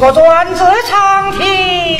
个转至长亭，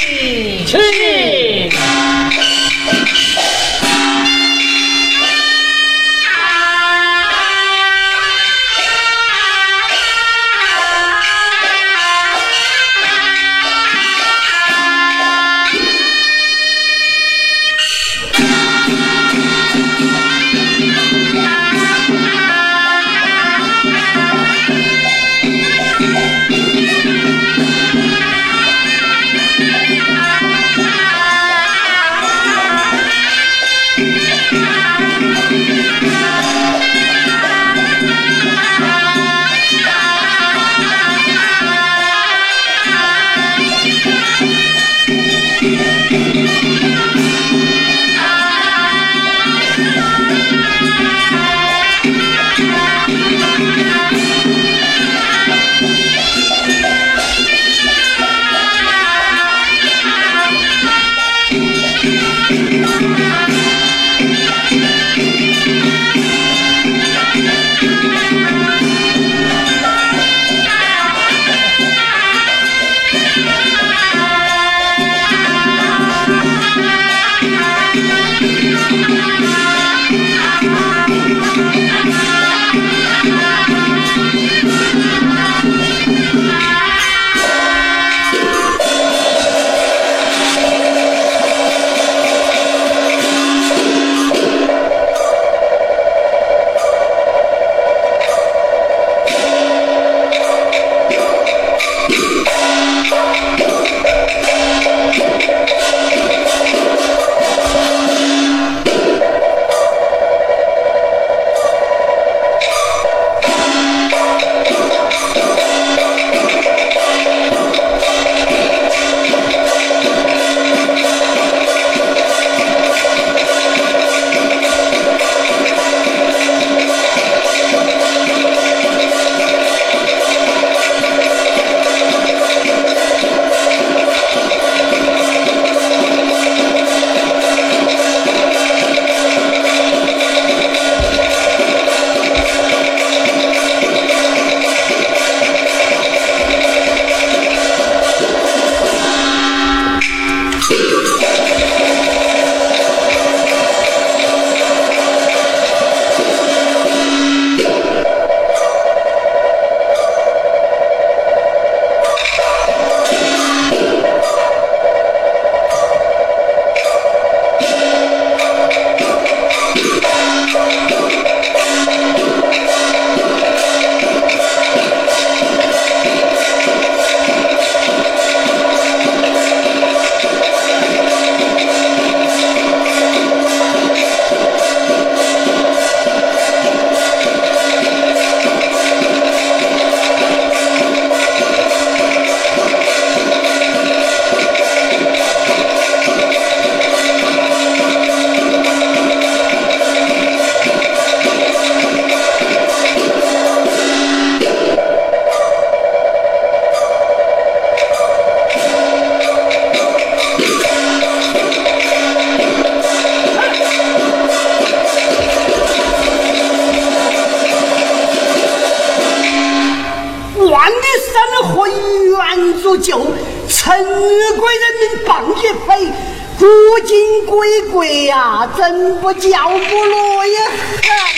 鬼呀真不叫不落呀。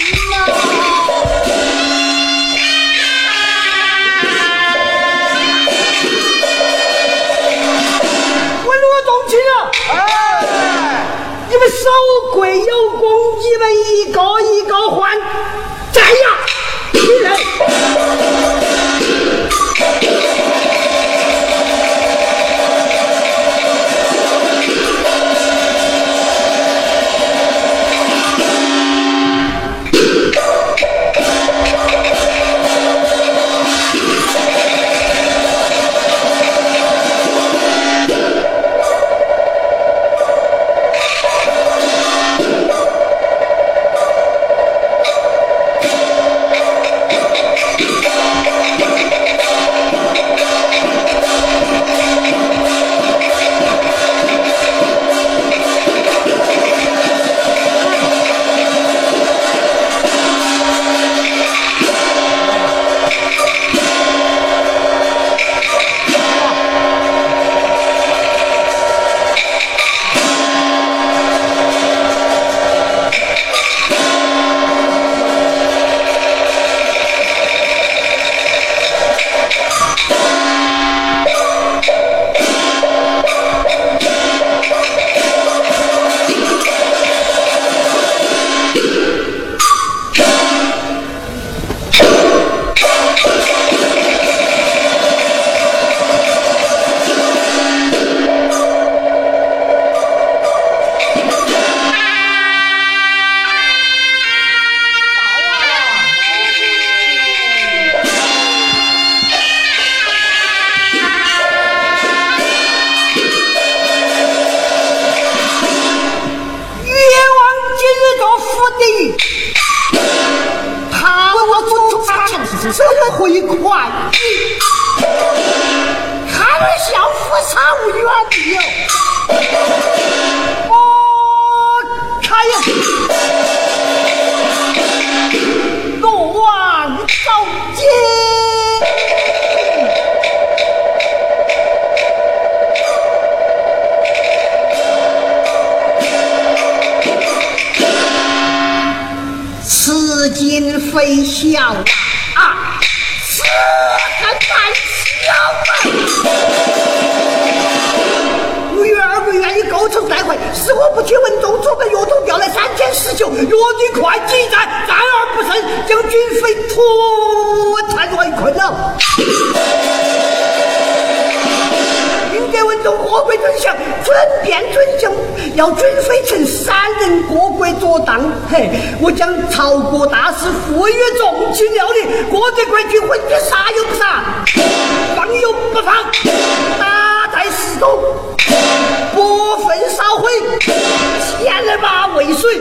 是怎么回款？他们小夫差无冤的哦！我他呀，落网遭奸，此今非笑！啊是很难笑啊！五月二不愿意构成代会，是我不听文中准备乐统调来三天十九，约定快几战，战而不胜，将军费脱产围困了。文中何贵尊相准便尊相，要准妃臣三人各国作当。嘿，我将朝国大事赋予重情料理，郭德国军魂的杀又不杀，放又不放，打在石头，过分烧毁，千马未遂，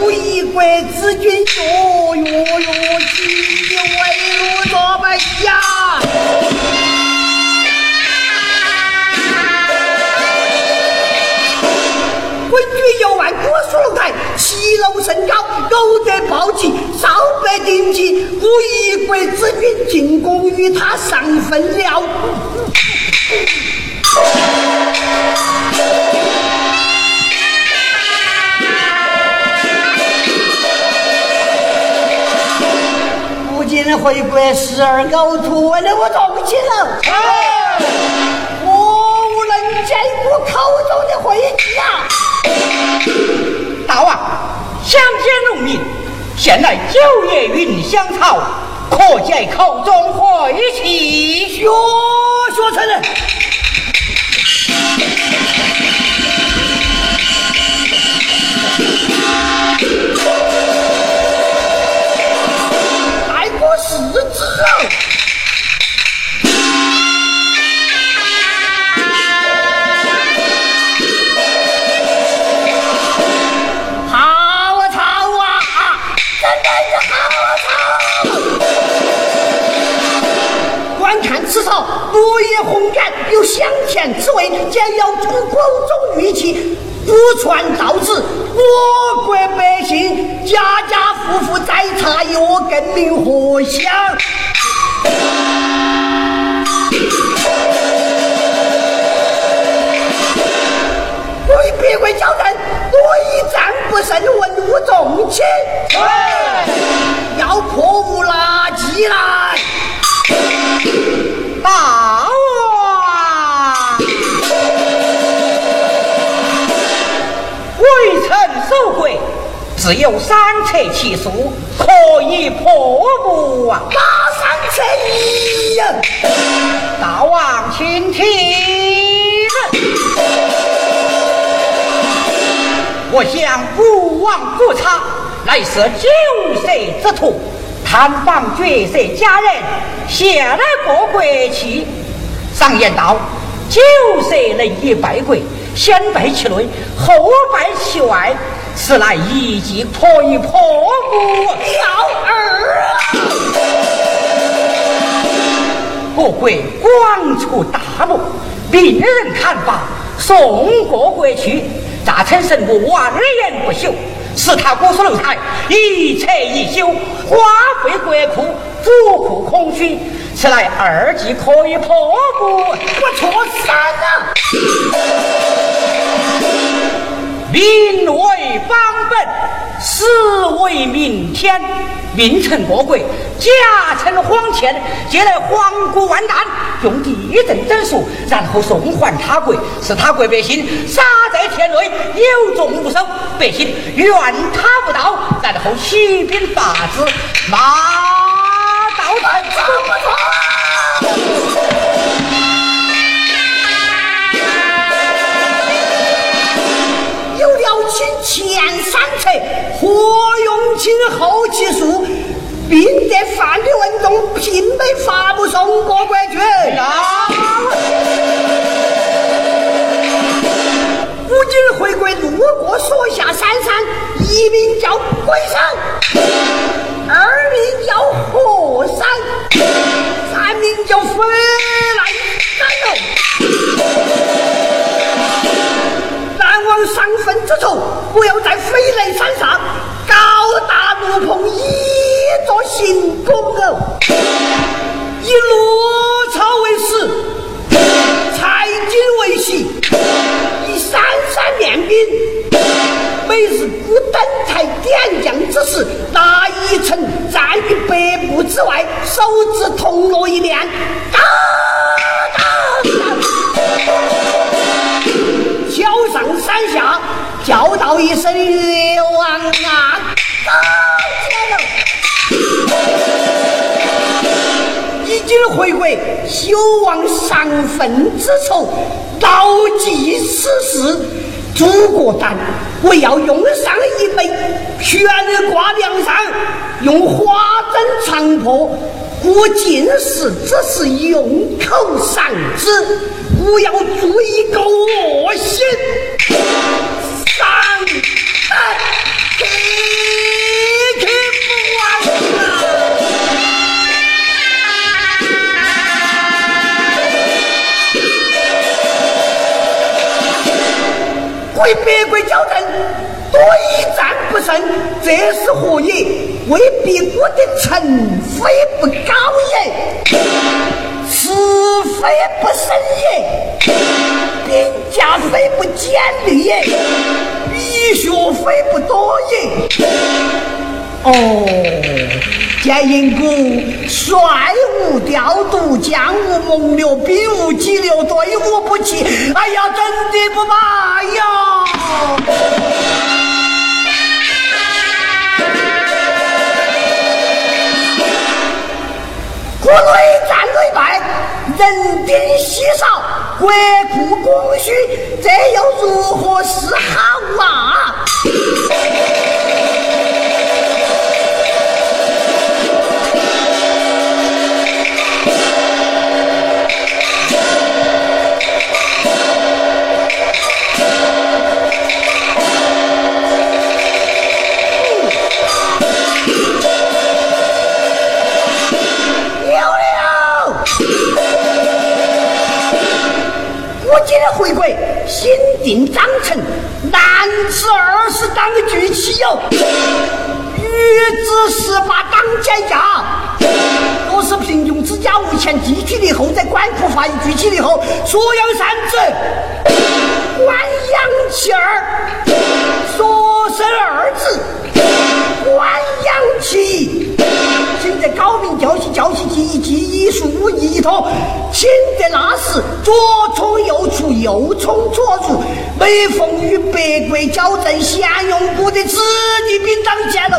无一国之君哟哟哟，几为如作败呀！有万国书楼台，七楼身高，偶得报记，少百定计，无一国之君进贡与他上分了。如今回国十二高徒，问了我重情了，我无能见过口中的回家。大王，乡间农民，现来九月云香草，可解口中晦气。学学成人，爱国是子。落叶红干，有香甜滋味，兼有国中玉器，不传到此，我国百姓家家户户摘茶药，更名何香？为别国交战，我一战不胜，文武重情，要破无垃圾来。只有三尺七数，可以破布啊！哪三尺一呀？大王请听，我向武王不差，乃是九色之徒。探访绝色佳人，献来过国去。常言道：酒色能以败国，先败其内，后败其外。此乃一计可以破不了儿啊！国国广出大路，令人看法，送过国去。大臣神武万言不休。使他国书楼台，一拆一修，花费国库，府库空虚，此乃二计可以破不？我错三了。民为邦本，死为民天。名臣国贵，假称皇欠，借来皇姑万难，用地震整数，然后送还他国，使他国百姓杀在田内，有重无收，百姓怨他不到，然后起兵伐之，马到来何用尽后其数，并得范的文中并没发布送过国去。啊如今回归路过所下山山，一名叫鬼山，二名叫河山，三名叫飞之处，不要在飞雷山上高大怒棚一座行宫哦，以罗朝为师，蔡京为席，以三山练兵，每日不登台点将之时，那一城站于百步之外，手执铜锣一面，哒哒脚上山下叫道一声越王啊，到已经回归，休忘上坟之仇，牢记此事。诸葛丹，我要用上一枚悬挂梁上，用花针长破。我进士只是用口上之，不要做一个恶心。上哎，去去不完。为别国交战，对战不胜，这是何也？为别国的臣非不高也，是非不胜也，兵家非不坚利也，医学非不多也。哦。见因故，率无调度，将无蒙流，兵无急流，队伍不齐。哎呀，真的不罢呀！国内战内败，人丁稀少，国库空虚，这又如何是好啊？不，发一举起以后，所养三子，官养妻儿，说生儿子，官养妻。现在高明教习教习技艺技艺术武艺一套，请得那时左冲右出，右冲左入，每逢与北国交战，先用我的子弟兵当箭喽。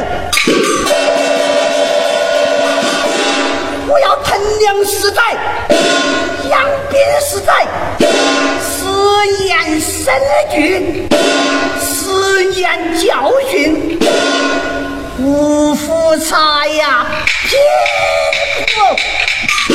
我要腾粮食载，验生句，实验教训。五福茶呀，贫苦。